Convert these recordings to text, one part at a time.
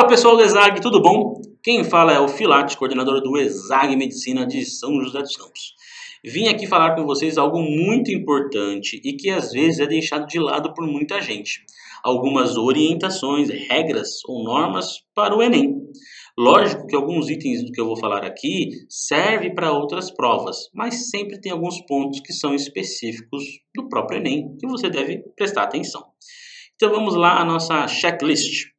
Fala pessoal do ESAG, tudo bom? Quem fala é o Filate, coordenador do ESAG Medicina de São José dos Campos. Vim aqui falar com vocês algo muito importante e que às vezes é deixado de lado por muita gente. Algumas orientações, regras ou normas para o Enem. Lógico que alguns itens do que eu vou falar aqui servem para outras provas, mas sempre tem alguns pontos que são específicos do próprio Enem que você deve prestar atenção. Então vamos lá à nossa checklist.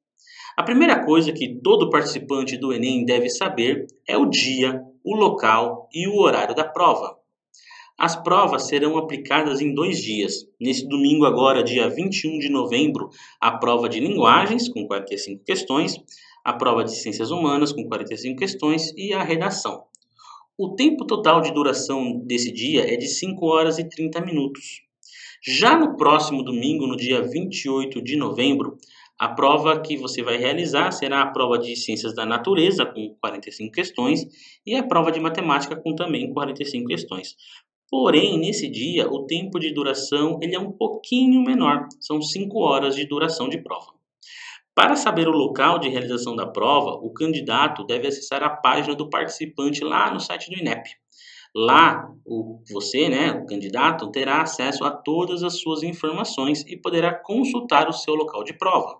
A primeira coisa que todo participante do Enem deve saber é o dia, o local e o horário da prova. As provas serão aplicadas em dois dias. Nesse domingo, agora, dia 21 de novembro, a prova de linguagens, com 45 questões, a prova de ciências humanas, com 45 questões, e a redação. O tempo total de duração desse dia é de 5 horas e 30 minutos. Já no próximo domingo, no dia 28 de novembro, a prova que você vai realizar será a prova de Ciências da Natureza, com 45 questões, e a prova de Matemática, com também 45 questões. Porém, nesse dia, o tempo de duração ele é um pouquinho menor, são 5 horas de duração de prova. Para saber o local de realização da prova, o candidato deve acessar a página do participante lá no site do INEP. Lá, o, você, né, o candidato, terá acesso a todas as suas informações e poderá consultar o seu local de prova.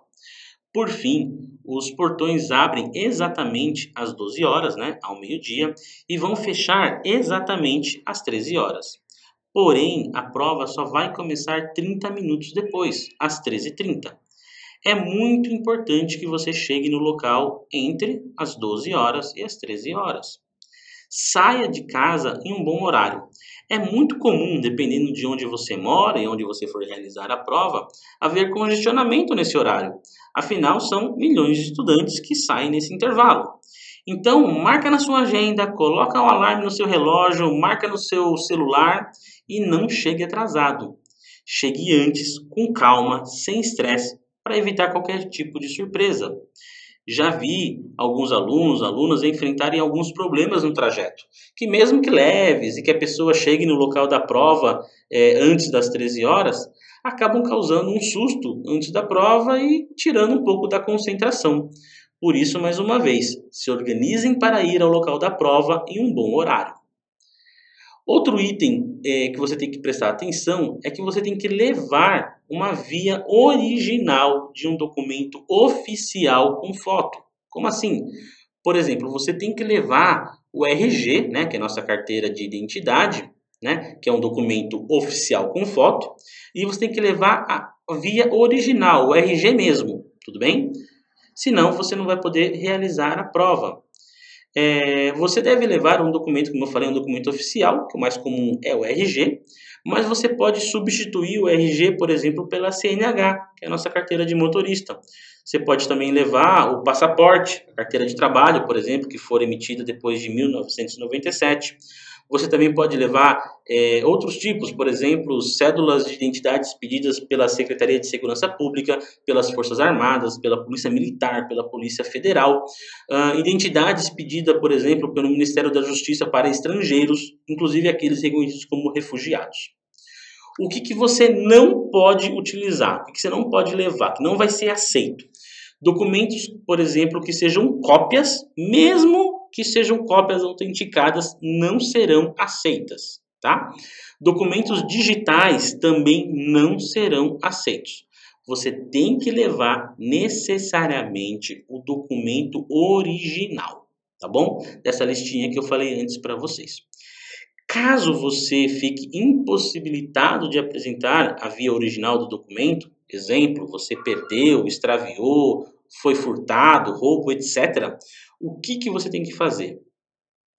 Por fim, os portões abrem exatamente às 12 horas, né, ao meio-dia, e vão fechar exatamente às 13 horas. Porém, a prova só vai começar 30 minutos depois, às 13h30. É muito importante que você chegue no local entre as 12 horas e as 13 horas. Saia de casa em um bom horário. É muito comum, dependendo de onde você mora e onde você for realizar a prova, haver congestionamento nesse horário. Afinal, são milhões de estudantes que saem nesse intervalo. Então, marca na sua agenda, coloca um alarme no seu relógio, marca no seu celular e não chegue atrasado. Chegue antes, com calma, sem estresse, para evitar qualquer tipo de surpresa. Já vi alguns alunos, alunas enfrentarem alguns problemas no trajeto, que mesmo que leves e que a pessoa chegue no local da prova é, antes das 13 horas, acabam causando um susto antes da prova e tirando um pouco da concentração. Por isso, mais uma vez, se organizem para ir ao local da prova em um bom horário. Outro item é, que você tem que prestar atenção é que você tem que levar uma via original de um documento oficial com foto. Como assim? Por exemplo, você tem que levar o RG, né, que é a nossa carteira de identidade, né, que é um documento oficial com foto, e você tem que levar a via original, o RG mesmo, tudo bem? Senão você não vai poder realizar a prova. É, você deve levar um documento, como eu falei, um documento oficial, que o mais comum é o RG, mas você pode substituir o RG, por exemplo, pela CNH, que é a nossa carteira de motorista. Você pode também levar o passaporte, a carteira de trabalho, por exemplo, que for emitida depois de 1997. Você também pode levar é, outros tipos, por exemplo, cédulas de identidade expedidas pela Secretaria de Segurança Pública, pelas Forças Armadas, pela Polícia Militar, pela Polícia Federal, uh, identidade expedida, por exemplo, pelo Ministério da Justiça para estrangeiros, inclusive aqueles reconhecidos como refugiados. O que, que você não pode utilizar, o que, que você não pode levar, que não vai ser aceito? Documentos, por exemplo, que sejam cópias, mesmo que sejam cópias autenticadas não serão aceitas, tá? Documentos digitais também não serão aceitos. Você tem que levar necessariamente o documento original, tá bom? Dessa listinha que eu falei antes para vocês. Caso você fique impossibilitado de apresentar a via original do documento, exemplo, você perdeu, extraviou, foi furtado, roubo, etc., o que, que você tem que fazer?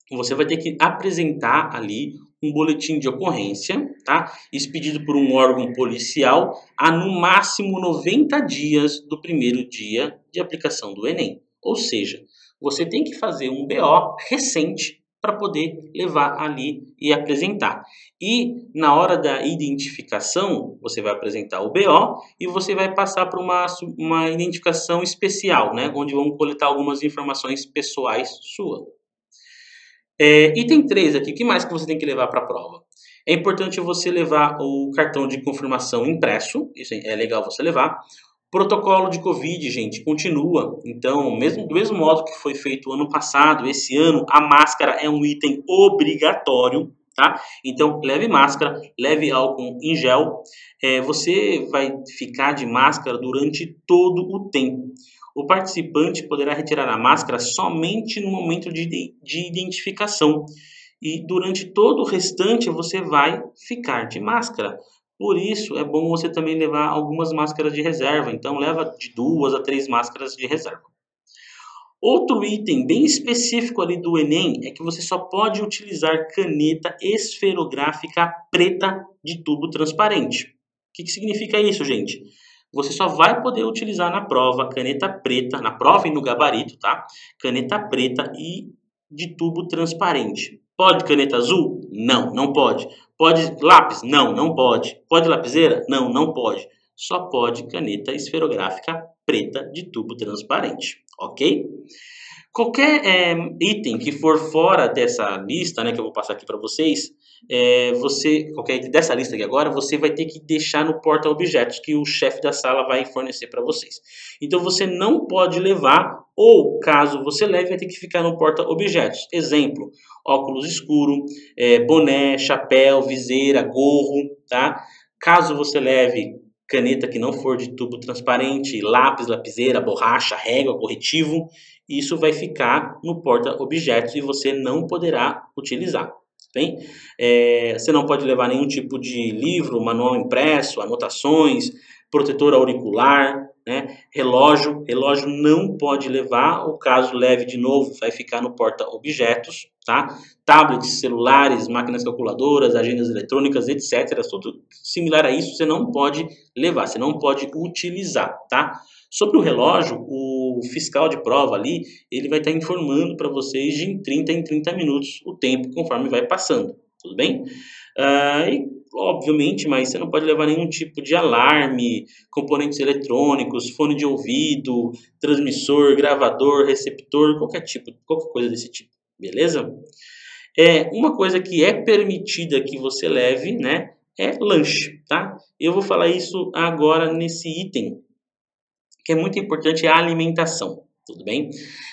Você vai ter que apresentar ali um boletim de ocorrência, tá? Expedido por um órgão policial a no máximo 90 dias do primeiro dia de aplicação do Enem. Ou seja, você tem que fazer um BO recente para poder levar ali e apresentar. E na hora da identificação, você vai apresentar o BO e você vai passar para uma, uma identificação especial, né, onde vão coletar algumas informações pessoais suas. É, item 3 aqui, o que mais que você tem que levar para a prova? É importante você levar o cartão de confirmação impresso, isso é legal você levar, Protocolo de Covid, gente, continua. Então, mesmo do mesmo modo que foi feito ano passado, esse ano, a máscara é um item obrigatório, tá? Então, leve máscara, leve álcool em gel. É, você vai ficar de máscara durante todo o tempo. O participante poderá retirar a máscara somente no momento de, de identificação. E durante todo o restante você vai ficar de máscara. Por isso é bom você também levar algumas máscaras de reserva. Então leva de duas a três máscaras de reserva. Outro item bem específico ali do Enem é que você só pode utilizar caneta esferográfica preta de tubo transparente. O que, que significa isso, gente? Você só vai poder utilizar na prova caneta preta, na prova e no gabarito, tá? Caneta preta e de tubo transparente. Pode caneta azul? Não, não pode. Pode lápis? Não, não pode. Pode lapiseira? Não, não pode. Só pode caneta esferográfica preta de tubo transparente, ok? Qualquer é, item que for fora dessa lista, né, que eu vou passar aqui para vocês, é, você, item dessa lista aqui agora, você vai ter que deixar no porta objetos que o chefe da sala vai fornecer para vocês. Então você não pode levar, ou caso você leve, vai ter que ficar no porta objetos. Exemplo: óculos escuro, é, boné, chapéu, viseira, gorro, tá? Caso você leve caneta que não for de tubo transparente, lápis, lapiseira, borracha, régua, corretivo, isso vai ficar no porta-objetos e você não poderá utilizar. Bem, é, você não pode levar nenhum tipo de livro, manual impresso, anotações, protetor auricular, né? relógio. Relógio não pode levar, o caso leve de novo, vai ficar no porta-objetos. Tá? Tablets, celulares, máquinas calculadoras, agendas eletrônicas, etc. Tudo similar a isso você não pode levar, você não pode utilizar. Tá? Sobre o relógio, o fiscal de prova ali, ele vai estar informando para vocês de em 30 em 30 minutos o tempo conforme vai passando, tudo bem? Uh, e, obviamente, mas você não pode levar nenhum tipo de alarme, componentes eletrônicos, fone de ouvido, transmissor, gravador, receptor, qualquer tipo, qualquer coisa desse tipo, beleza? É, uma coisa que é permitida que você leve, né, é lanche, tá? Eu vou falar isso agora nesse item que é muito importante é a alimentação. Tudo bem?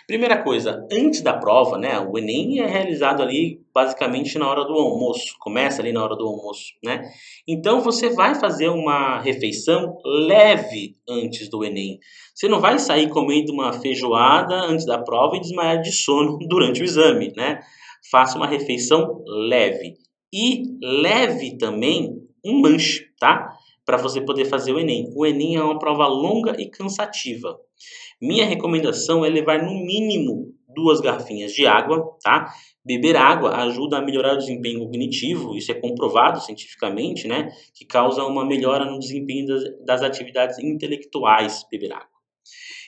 Primeira coisa, antes da prova, né? O Enem é realizado ali basicamente na hora do almoço, começa ali na hora do almoço, né? Então você vai fazer uma refeição leve antes do Enem. Você não vai sair comendo uma feijoada antes da prova e desmaiar de sono durante o exame, né? Faça uma refeição leve. E leve também um lanche, tá? Para você poder fazer o Enem. O Enem é uma prova longa e cansativa. Minha recomendação é levar no mínimo duas garrafinhas de água, tá? Beber água ajuda a melhorar o desempenho cognitivo, isso é comprovado cientificamente, né? Que causa uma melhora no desempenho das, das atividades intelectuais, beber água.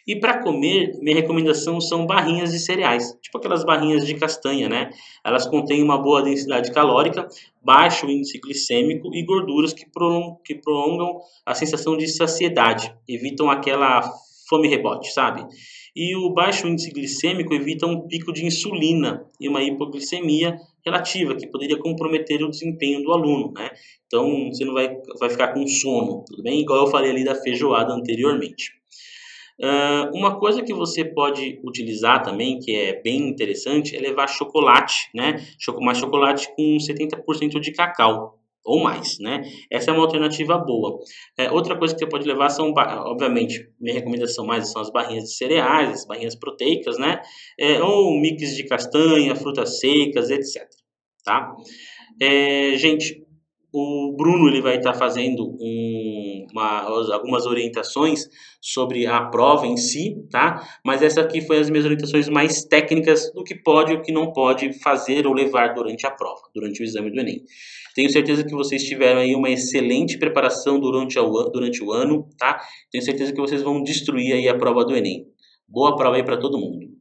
E para comer, minha recomendação são barrinhas de cereais, tipo aquelas barrinhas de castanha, né? Elas contêm uma boa densidade calórica, baixo índice glicêmico e gorduras que prolongam, que prolongam a sensação de saciedade, evitam aquela fome rebote, sabe? E o baixo índice glicêmico evita um pico de insulina e uma hipoglicemia relativa, que poderia comprometer o desempenho do aluno, né? Então, você não vai, vai ficar com sono, tudo bem? Igual eu falei ali da feijoada anteriormente. Uh, uma coisa que você pode utilizar também, que é bem interessante, é levar chocolate, né? Mas chocolate com 70% de cacau ou mais, né? Essa é uma alternativa boa. É, outra coisa que você pode levar são, obviamente, minha recomendação mais são as barrinhas de cereais, as barrinhas proteicas, né? É, ou mix de castanha, frutas secas, etc. Tá? É, gente, o Bruno ele vai estar fazendo um, uma, algumas orientações sobre a prova em si, tá? Mas essa aqui foi as minhas orientações mais técnicas do que pode e o que não pode fazer ou levar durante a prova, durante o exame do Enem. Tenho certeza que vocês tiveram aí uma excelente preparação durante, a, durante o ano, tá? Tenho certeza que vocês vão destruir aí a prova do Enem. Boa prova aí para todo mundo.